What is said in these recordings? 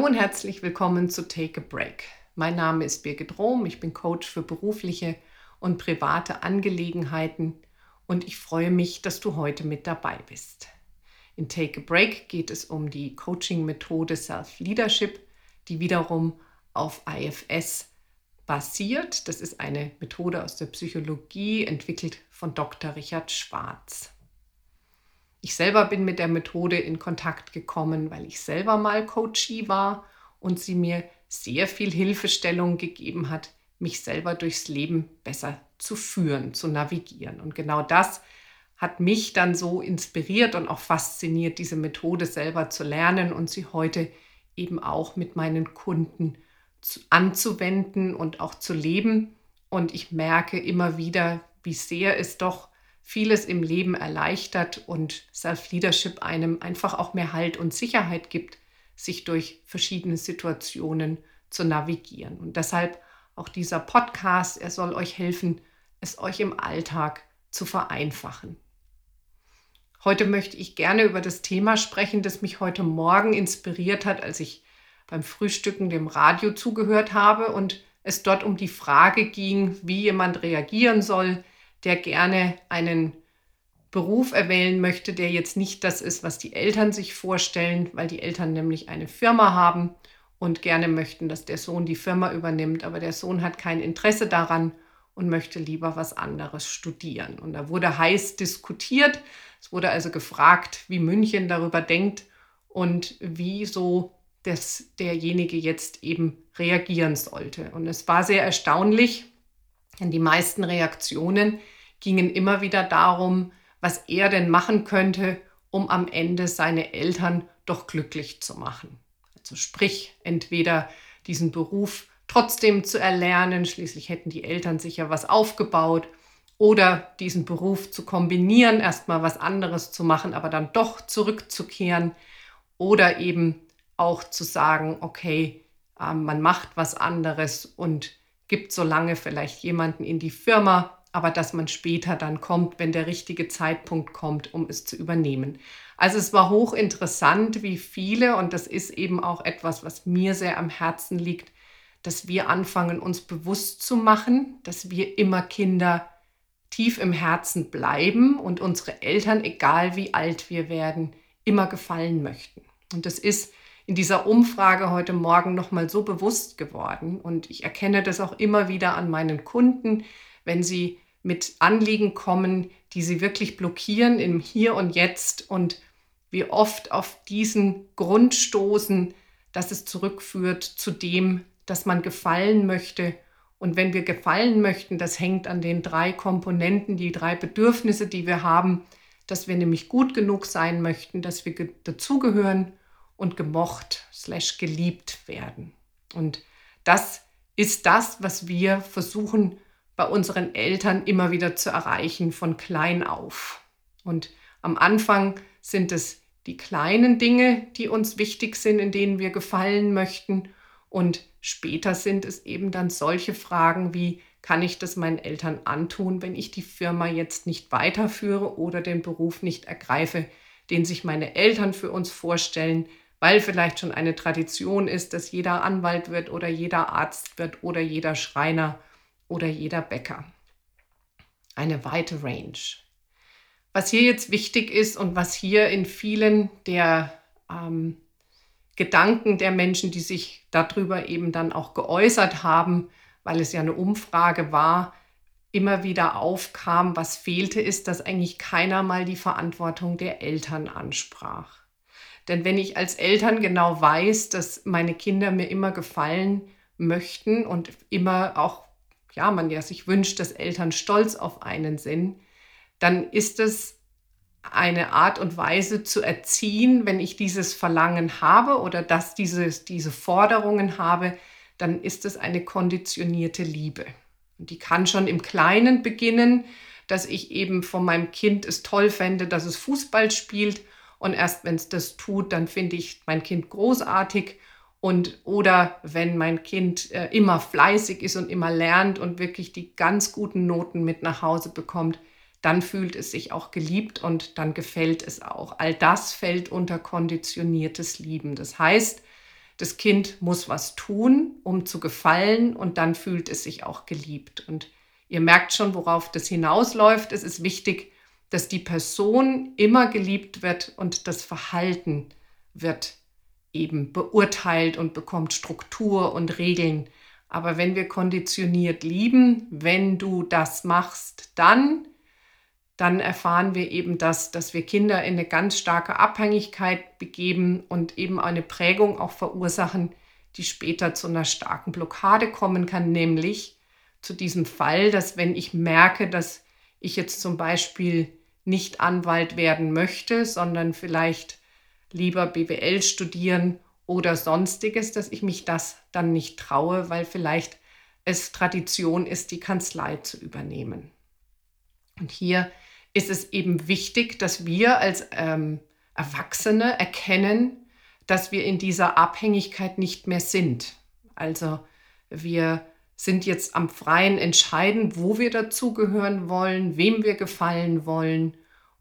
Hallo und herzlich willkommen zu Take a Break. Mein Name ist Birgit Rohm, ich bin Coach für berufliche und private Angelegenheiten und ich freue mich, dass du heute mit dabei bist. In Take a Break geht es um die Coaching-Methode Self-Leadership, die wiederum auf IFS basiert. Das ist eine Methode aus der Psychologie, entwickelt von Dr. Richard Schwarz. Ich selber bin mit der Methode in Kontakt gekommen, weil ich selber mal Coachie war und sie mir sehr viel Hilfestellung gegeben hat, mich selber durchs Leben besser zu führen, zu navigieren. Und genau das hat mich dann so inspiriert und auch fasziniert, diese Methode selber zu lernen und sie heute eben auch mit meinen Kunden zu, anzuwenden und auch zu leben. Und ich merke immer wieder, wie sehr es doch vieles im Leben erleichtert und Self-Leadership einem einfach auch mehr Halt und Sicherheit gibt, sich durch verschiedene Situationen zu navigieren. Und deshalb auch dieser Podcast, er soll euch helfen, es euch im Alltag zu vereinfachen. Heute möchte ich gerne über das Thema sprechen, das mich heute Morgen inspiriert hat, als ich beim Frühstücken dem Radio zugehört habe und es dort um die Frage ging, wie jemand reagieren soll, der gerne einen Beruf erwählen möchte, der jetzt nicht das ist, was die Eltern sich vorstellen, weil die Eltern nämlich eine Firma haben und gerne möchten, dass der Sohn die Firma übernimmt, aber der Sohn hat kein Interesse daran und möchte lieber was anderes studieren. Und da wurde heiß diskutiert. Es wurde also gefragt, wie München darüber denkt und wie so das, derjenige jetzt eben reagieren sollte. Und es war sehr erstaunlich, denn die meisten Reaktionen gingen immer wieder darum, was er denn machen könnte, um am Ende seine Eltern doch glücklich zu machen. Also sprich, entweder diesen Beruf trotzdem zu erlernen, schließlich hätten die Eltern sich ja was aufgebaut, oder diesen Beruf zu kombinieren, erstmal was anderes zu machen, aber dann doch zurückzukehren, oder eben auch zu sagen, okay, äh, man macht was anderes und gibt so lange vielleicht jemanden in die Firma, aber dass man später dann kommt, wenn der richtige Zeitpunkt kommt, um es zu übernehmen. Also es war hochinteressant, wie viele, und das ist eben auch etwas, was mir sehr am Herzen liegt, dass wir anfangen, uns bewusst zu machen, dass wir immer Kinder tief im Herzen bleiben und unsere Eltern, egal wie alt wir werden, immer gefallen möchten. Und das ist in dieser Umfrage heute Morgen nochmal so bewusst geworden. Und ich erkenne das auch immer wieder an meinen Kunden, wenn sie mit Anliegen kommen, die sie wirklich blockieren im Hier und Jetzt und wie oft auf diesen Grund stoßen, dass es zurückführt zu dem, dass man gefallen möchte. Und wenn wir gefallen möchten, das hängt an den drei Komponenten, die drei Bedürfnisse, die wir haben, dass wir nämlich gut genug sein möchten, dass wir dazugehören und gemocht slash geliebt werden. Und das ist das, was wir versuchen bei unseren Eltern immer wieder zu erreichen, von klein auf. Und am Anfang sind es die kleinen Dinge, die uns wichtig sind, in denen wir gefallen möchten. Und später sind es eben dann solche Fragen wie, kann ich das meinen Eltern antun, wenn ich die Firma jetzt nicht weiterführe oder den Beruf nicht ergreife, den sich meine Eltern für uns vorstellen, weil vielleicht schon eine Tradition ist, dass jeder Anwalt wird oder jeder Arzt wird oder jeder Schreiner oder jeder Bäcker. Eine weite Range. Was hier jetzt wichtig ist und was hier in vielen der ähm, Gedanken der Menschen, die sich darüber eben dann auch geäußert haben, weil es ja eine Umfrage war, immer wieder aufkam, was fehlte, ist, dass eigentlich keiner mal die Verantwortung der Eltern ansprach. Denn wenn ich als Eltern genau weiß, dass meine Kinder mir immer gefallen möchten und immer auch ja, man ja sich wünscht, dass Eltern stolz auf einen sind, dann ist es eine Art und Weise zu erziehen, wenn ich dieses Verlangen habe oder dass dieses, diese Forderungen habe, dann ist es eine konditionierte Liebe. Und die kann schon im Kleinen beginnen, dass ich eben von meinem Kind es toll fände, dass es Fußball spielt. Und erst wenn es das tut, dann finde ich mein Kind großartig. Und oder wenn mein Kind äh, immer fleißig ist und immer lernt und wirklich die ganz guten Noten mit nach Hause bekommt, dann fühlt es sich auch geliebt und dann gefällt es auch. All das fällt unter konditioniertes Lieben. Das heißt, das Kind muss was tun, um zu gefallen und dann fühlt es sich auch geliebt. Und ihr merkt schon, worauf das hinausläuft. Es ist wichtig, dass die Person immer geliebt wird und das Verhalten wird eben beurteilt und bekommt Struktur und Regeln. Aber wenn wir konditioniert lieben, wenn du das machst, dann, dann erfahren wir eben das, dass wir Kinder in eine ganz starke Abhängigkeit begeben und eben eine Prägung auch verursachen, die später zu einer starken Blockade kommen kann, nämlich zu diesem Fall, dass wenn ich merke, dass ich jetzt zum Beispiel nicht Anwalt werden möchte, sondern vielleicht lieber BWL studieren oder sonstiges, dass ich mich das dann nicht traue, weil vielleicht es Tradition ist, die Kanzlei zu übernehmen. Und hier ist es eben wichtig, dass wir als ähm, Erwachsene erkennen, dass wir in dieser Abhängigkeit nicht mehr sind. Also wir sind jetzt am freien Entscheiden, wo wir dazugehören wollen, wem wir gefallen wollen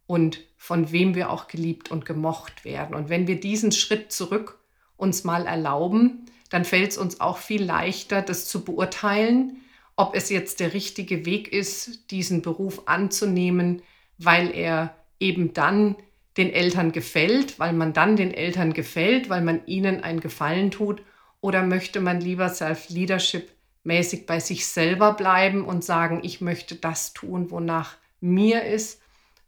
und von wem wir auch geliebt und gemocht werden. Und wenn wir diesen Schritt zurück uns mal erlauben, dann fällt es uns auch viel leichter, das zu beurteilen, ob es jetzt der richtige Weg ist, diesen Beruf anzunehmen, weil er eben dann den Eltern gefällt, weil man dann den Eltern gefällt, weil man ihnen einen Gefallen tut, oder möchte man lieber Self-Leadership mäßig bei sich selber bleiben und sagen, ich möchte das tun, wonach mir ist,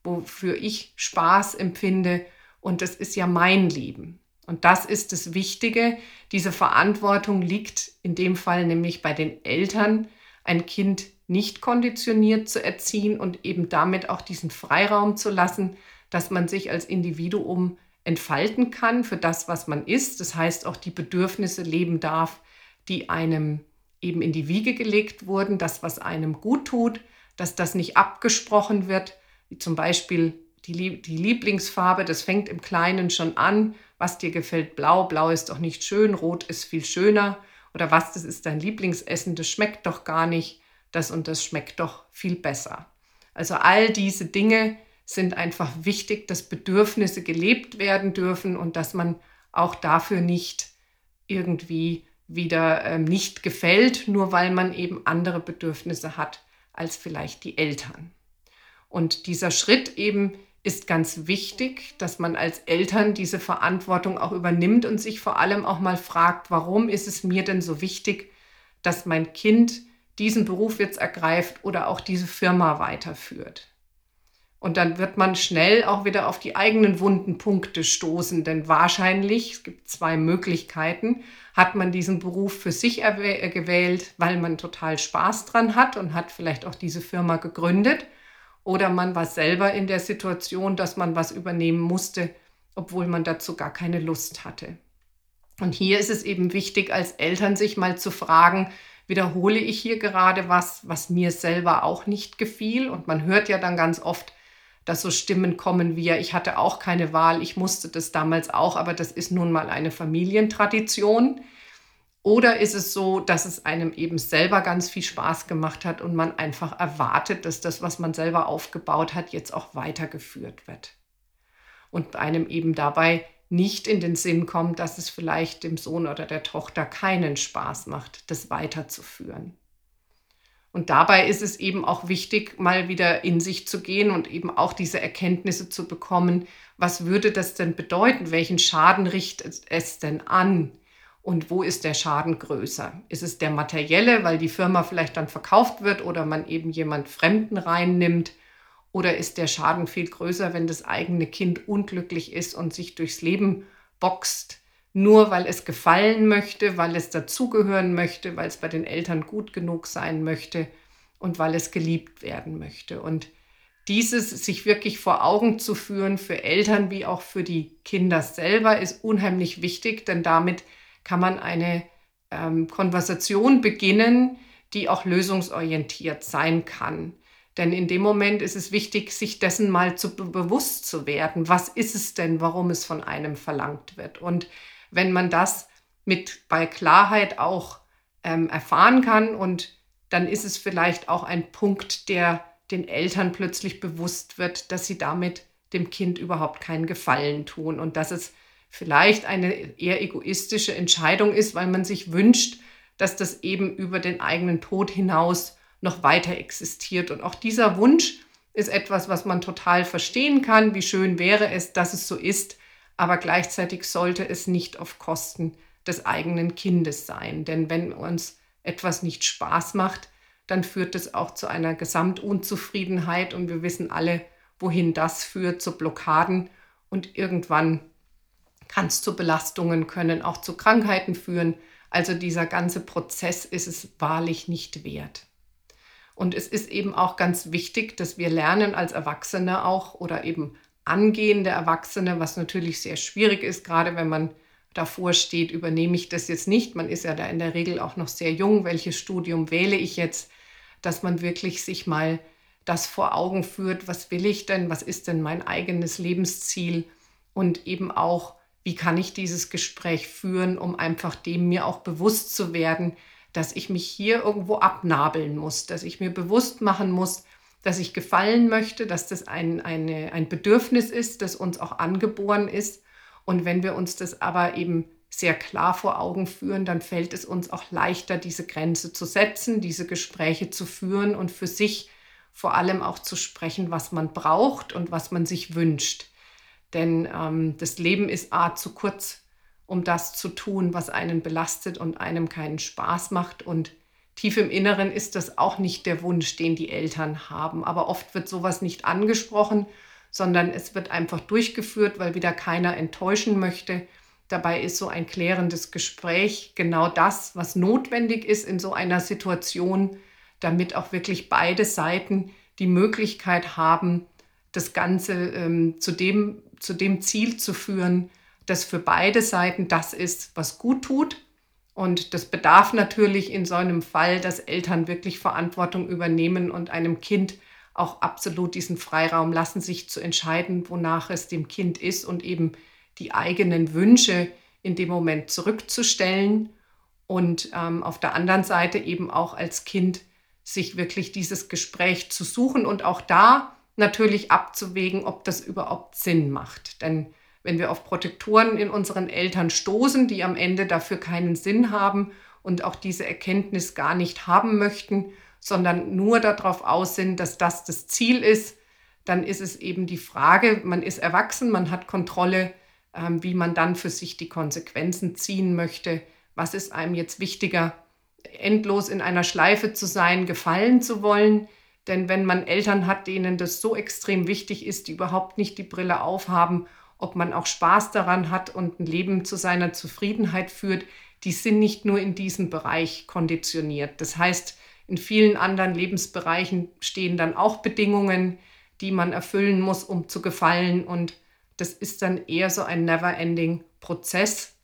wofür ich Spaß empfinde und das ist ja mein Leben. Und das ist das Wichtige. Diese Verantwortung liegt in dem Fall nämlich bei den Eltern, ein Kind nicht konditioniert zu erziehen und eben damit auch diesen Freiraum zu lassen, dass man sich als Individuum entfalten kann für das, was man ist. Das heißt, auch die Bedürfnisse leben darf, die einem eben in die Wiege gelegt wurden, das, was einem gut tut, dass das nicht abgesprochen wird, wie zum Beispiel die, die Lieblingsfarbe, das fängt im Kleinen schon an, was dir gefällt, blau, blau ist doch nicht schön, rot ist viel schöner oder was, das ist dein Lieblingsessen, das schmeckt doch gar nicht, das und das schmeckt doch viel besser. Also all diese Dinge sind einfach wichtig, dass Bedürfnisse gelebt werden dürfen und dass man auch dafür nicht irgendwie wieder ähm, nicht gefällt, nur weil man eben andere Bedürfnisse hat als vielleicht die Eltern. Und dieser Schritt eben ist ganz wichtig, dass man als Eltern diese Verantwortung auch übernimmt und sich vor allem auch mal fragt, warum ist es mir denn so wichtig, dass mein Kind diesen Beruf jetzt ergreift oder auch diese Firma weiterführt. Und dann wird man schnell auch wieder auf die eigenen wunden Punkte stoßen, denn wahrscheinlich, es gibt zwei Möglichkeiten, hat man diesen Beruf für sich äh, gewählt, weil man total Spaß dran hat und hat vielleicht auch diese Firma gegründet. Oder man war selber in der Situation, dass man was übernehmen musste, obwohl man dazu gar keine Lust hatte. Und hier ist es eben wichtig, als Eltern sich mal zu fragen, wiederhole ich hier gerade was, was mir selber auch nicht gefiel? Und man hört ja dann ganz oft, dass so Stimmen kommen wie, ich hatte auch keine Wahl, ich musste das damals auch, aber das ist nun mal eine Familientradition. Oder ist es so, dass es einem eben selber ganz viel Spaß gemacht hat und man einfach erwartet, dass das, was man selber aufgebaut hat, jetzt auch weitergeführt wird? Und einem eben dabei nicht in den Sinn kommt, dass es vielleicht dem Sohn oder der Tochter keinen Spaß macht, das weiterzuführen. Und dabei ist es eben auch wichtig, mal wieder in sich zu gehen und eben auch diese Erkenntnisse zu bekommen, was würde das denn bedeuten? Welchen Schaden richtet es denn an? Und wo ist der Schaden größer? Ist es der materielle, weil die Firma vielleicht dann verkauft wird oder man eben jemand Fremden reinnimmt? Oder ist der Schaden viel größer, wenn das eigene Kind unglücklich ist und sich durchs Leben boxt, nur weil es gefallen möchte, weil es dazugehören möchte, weil es bei den Eltern gut genug sein möchte und weil es geliebt werden möchte? Und dieses sich wirklich vor Augen zu führen für Eltern wie auch für die Kinder selber ist unheimlich wichtig, denn damit kann man eine ähm, Konversation beginnen, die auch lösungsorientiert sein kann. Denn in dem Moment ist es wichtig, sich dessen mal zu bewusst zu werden. Was ist es denn, warum es von einem verlangt wird? Und wenn man das mit bei Klarheit auch ähm, erfahren kann und dann ist es vielleicht auch ein Punkt, der den Eltern plötzlich bewusst wird, dass sie damit dem Kind überhaupt keinen Gefallen tun und dass es vielleicht eine eher egoistische Entscheidung ist, weil man sich wünscht, dass das eben über den eigenen Tod hinaus noch weiter existiert. Und auch dieser Wunsch ist etwas, was man total verstehen kann. Wie schön wäre es, dass es so ist, aber gleichzeitig sollte es nicht auf Kosten des eigenen Kindes sein. Denn wenn uns etwas nicht Spaß macht, dann führt es auch zu einer Gesamtunzufriedenheit und wir wissen alle, wohin das führt, zu Blockaden und irgendwann kann es zu Belastungen, können auch zu Krankheiten führen. Also dieser ganze Prozess ist es wahrlich nicht wert. Und es ist eben auch ganz wichtig, dass wir lernen als Erwachsene auch oder eben angehende Erwachsene, was natürlich sehr schwierig ist, gerade wenn man davor steht, übernehme ich das jetzt nicht. Man ist ja da in der Regel auch noch sehr jung. Welches Studium wähle ich jetzt? Dass man wirklich sich mal das vor Augen führt, was will ich denn? Was ist denn mein eigenes Lebensziel? Und eben auch, wie kann ich dieses Gespräch führen, um einfach dem mir auch bewusst zu werden, dass ich mich hier irgendwo abnabeln muss, dass ich mir bewusst machen muss, dass ich gefallen möchte, dass das ein, eine, ein Bedürfnis ist, das uns auch angeboren ist. Und wenn wir uns das aber eben sehr klar vor Augen führen, dann fällt es uns auch leichter, diese Grenze zu setzen, diese Gespräche zu führen und für sich vor allem auch zu sprechen, was man braucht und was man sich wünscht. Denn ähm, das Leben ist a zu kurz, um das zu tun, was einen belastet und einem keinen Spaß macht. Und tief im Inneren ist das auch nicht der Wunsch, den die Eltern haben. Aber oft wird sowas nicht angesprochen, sondern es wird einfach durchgeführt, weil wieder keiner enttäuschen möchte. Dabei ist so ein klärendes Gespräch genau das, was notwendig ist in so einer Situation, damit auch wirklich beide Seiten die Möglichkeit haben, das Ganze ähm, zu, dem, zu dem Ziel zu führen, das für beide Seiten das ist, was gut tut. Und das bedarf natürlich in so einem Fall, dass Eltern wirklich Verantwortung übernehmen und einem Kind auch absolut diesen Freiraum lassen, sich zu entscheiden, wonach es dem Kind ist und eben die eigenen Wünsche in dem Moment zurückzustellen und ähm, auf der anderen Seite eben auch als Kind sich wirklich dieses Gespräch zu suchen und auch da natürlich abzuwägen, ob das überhaupt Sinn macht. Denn wenn wir auf Protektoren in unseren Eltern stoßen, die am Ende dafür keinen Sinn haben und auch diese Erkenntnis gar nicht haben möchten, sondern nur darauf aus sind, dass das das Ziel ist, dann ist es eben die Frage, man ist erwachsen, man hat Kontrolle, ähm, wie man dann für sich die Konsequenzen ziehen möchte. Was ist einem jetzt wichtiger, endlos in einer Schleife zu sein, gefallen zu wollen? Denn wenn man Eltern hat, denen das so extrem wichtig ist, die überhaupt nicht die Brille aufhaben, ob man auch Spaß daran hat und ein Leben zu seiner Zufriedenheit führt, die sind nicht nur in diesem Bereich konditioniert. Das heißt, in vielen anderen Lebensbereichen stehen dann auch Bedingungen, die man erfüllen muss, um zu gefallen. Und das ist dann eher so ein never-ending Prozess,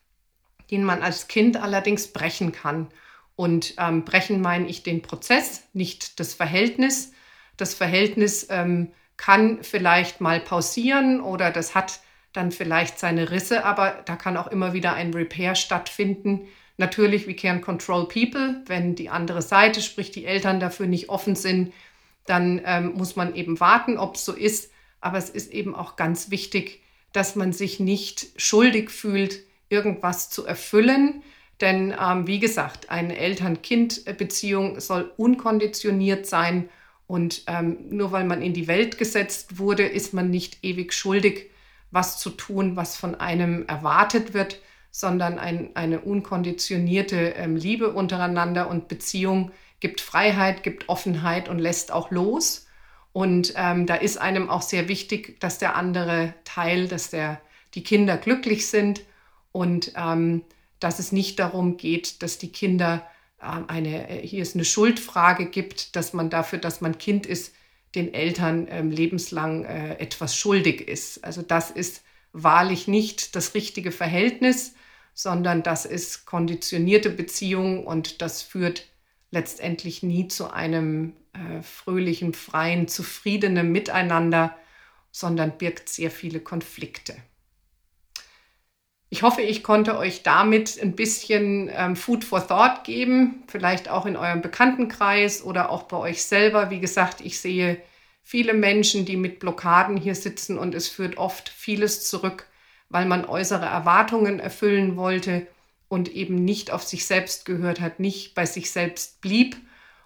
den man als Kind allerdings brechen kann. Und ähm, brechen meine ich den Prozess, nicht das Verhältnis. Das Verhältnis ähm, kann vielleicht mal pausieren oder das hat dann vielleicht seine Risse, aber da kann auch immer wieder ein Repair stattfinden. Natürlich, we can control people. Wenn die andere Seite, sprich die Eltern, dafür nicht offen sind, dann ähm, muss man eben warten, ob es so ist. Aber es ist eben auch ganz wichtig, dass man sich nicht schuldig fühlt, irgendwas zu erfüllen, denn ähm, wie gesagt, eine Eltern-Kind-Beziehung soll unkonditioniert sein und ähm, nur weil man in die Welt gesetzt wurde, ist man nicht ewig schuldig, was zu tun, was von einem erwartet wird, sondern ein, eine unkonditionierte ähm, Liebe untereinander und Beziehung gibt Freiheit, gibt Offenheit und lässt auch los. Und ähm, da ist einem auch sehr wichtig, dass der andere Teil, dass der, die Kinder glücklich sind und ähm, dass es nicht darum geht, dass die Kinder ähm, eine, äh, hier ist eine Schuldfrage gibt, dass man dafür, dass man Kind ist, den Eltern ähm, lebenslang äh, etwas schuldig ist. Also das ist wahrlich nicht das richtige Verhältnis, sondern das ist konditionierte Beziehung und das führt letztendlich nie zu einem äh, fröhlichen, freien, zufriedenen Miteinander, sondern birgt sehr viele Konflikte. Ich hoffe, ich konnte euch damit ein bisschen ähm, Food for Thought geben, vielleicht auch in eurem Bekanntenkreis oder auch bei euch selber. Wie gesagt, ich sehe viele Menschen, die mit Blockaden hier sitzen und es führt oft vieles zurück, weil man äußere Erwartungen erfüllen wollte und eben nicht auf sich selbst gehört hat, nicht bei sich selbst blieb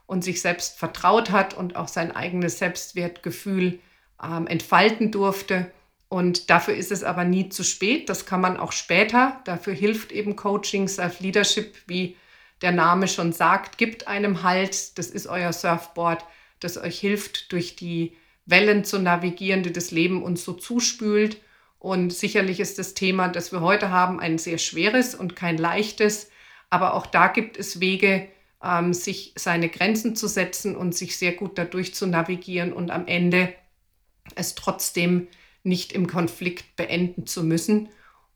und sich selbst vertraut hat und auch sein eigenes Selbstwertgefühl ähm, entfalten durfte. Und dafür ist es aber nie zu spät. Das kann man auch später. Dafür hilft eben Coaching, Self-Leadership, wie der Name schon sagt, gibt einem Halt. Das ist euer Surfboard, das euch hilft, durch die Wellen zu navigieren, die das Leben uns so zuspült. Und sicherlich ist das Thema, das wir heute haben, ein sehr schweres und kein leichtes. Aber auch da gibt es Wege, ähm, sich seine Grenzen zu setzen und sich sehr gut dadurch zu navigieren und am Ende es trotzdem nicht im Konflikt beenden zu müssen.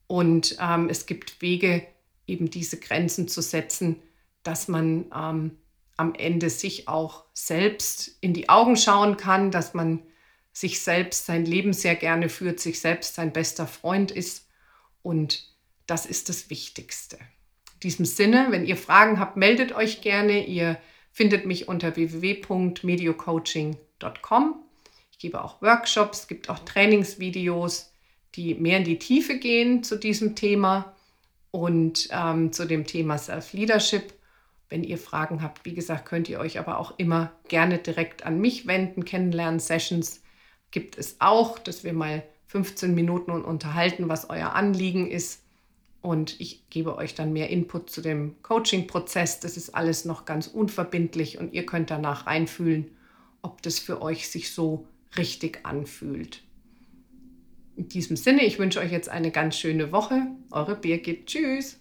Und ähm, es gibt Wege, eben diese Grenzen zu setzen, dass man ähm, am Ende sich auch selbst in die Augen schauen kann, dass man sich selbst sein Leben sehr gerne führt, sich selbst sein bester Freund ist. Und das ist das Wichtigste. In diesem Sinne, wenn ihr Fragen habt, meldet euch gerne. Ihr findet mich unter www.mediocoaching.com. Ich gebe auch Workshops, es gibt auch Trainingsvideos, die mehr in die Tiefe gehen zu diesem Thema und ähm, zu dem Thema Self-Leadership. Wenn ihr Fragen habt, wie gesagt, könnt ihr euch aber auch immer gerne direkt an mich wenden. Kennenlernen-Sessions gibt es auch, dass wir mal 15 Minuten unterhalten, was euer Anliegen ist. Und ich gebe euch dann mehr Input zu dem Coaching-Prozess. Das ist alles noch ganz unverbindlich und ihr könnt danach reinfühlen, ob das für euch sich so richtig anfühlt. In diesem Sinne, ich wünsche euch jetzt eine ganz schöne Woche. Eure Birgit. Tschüss.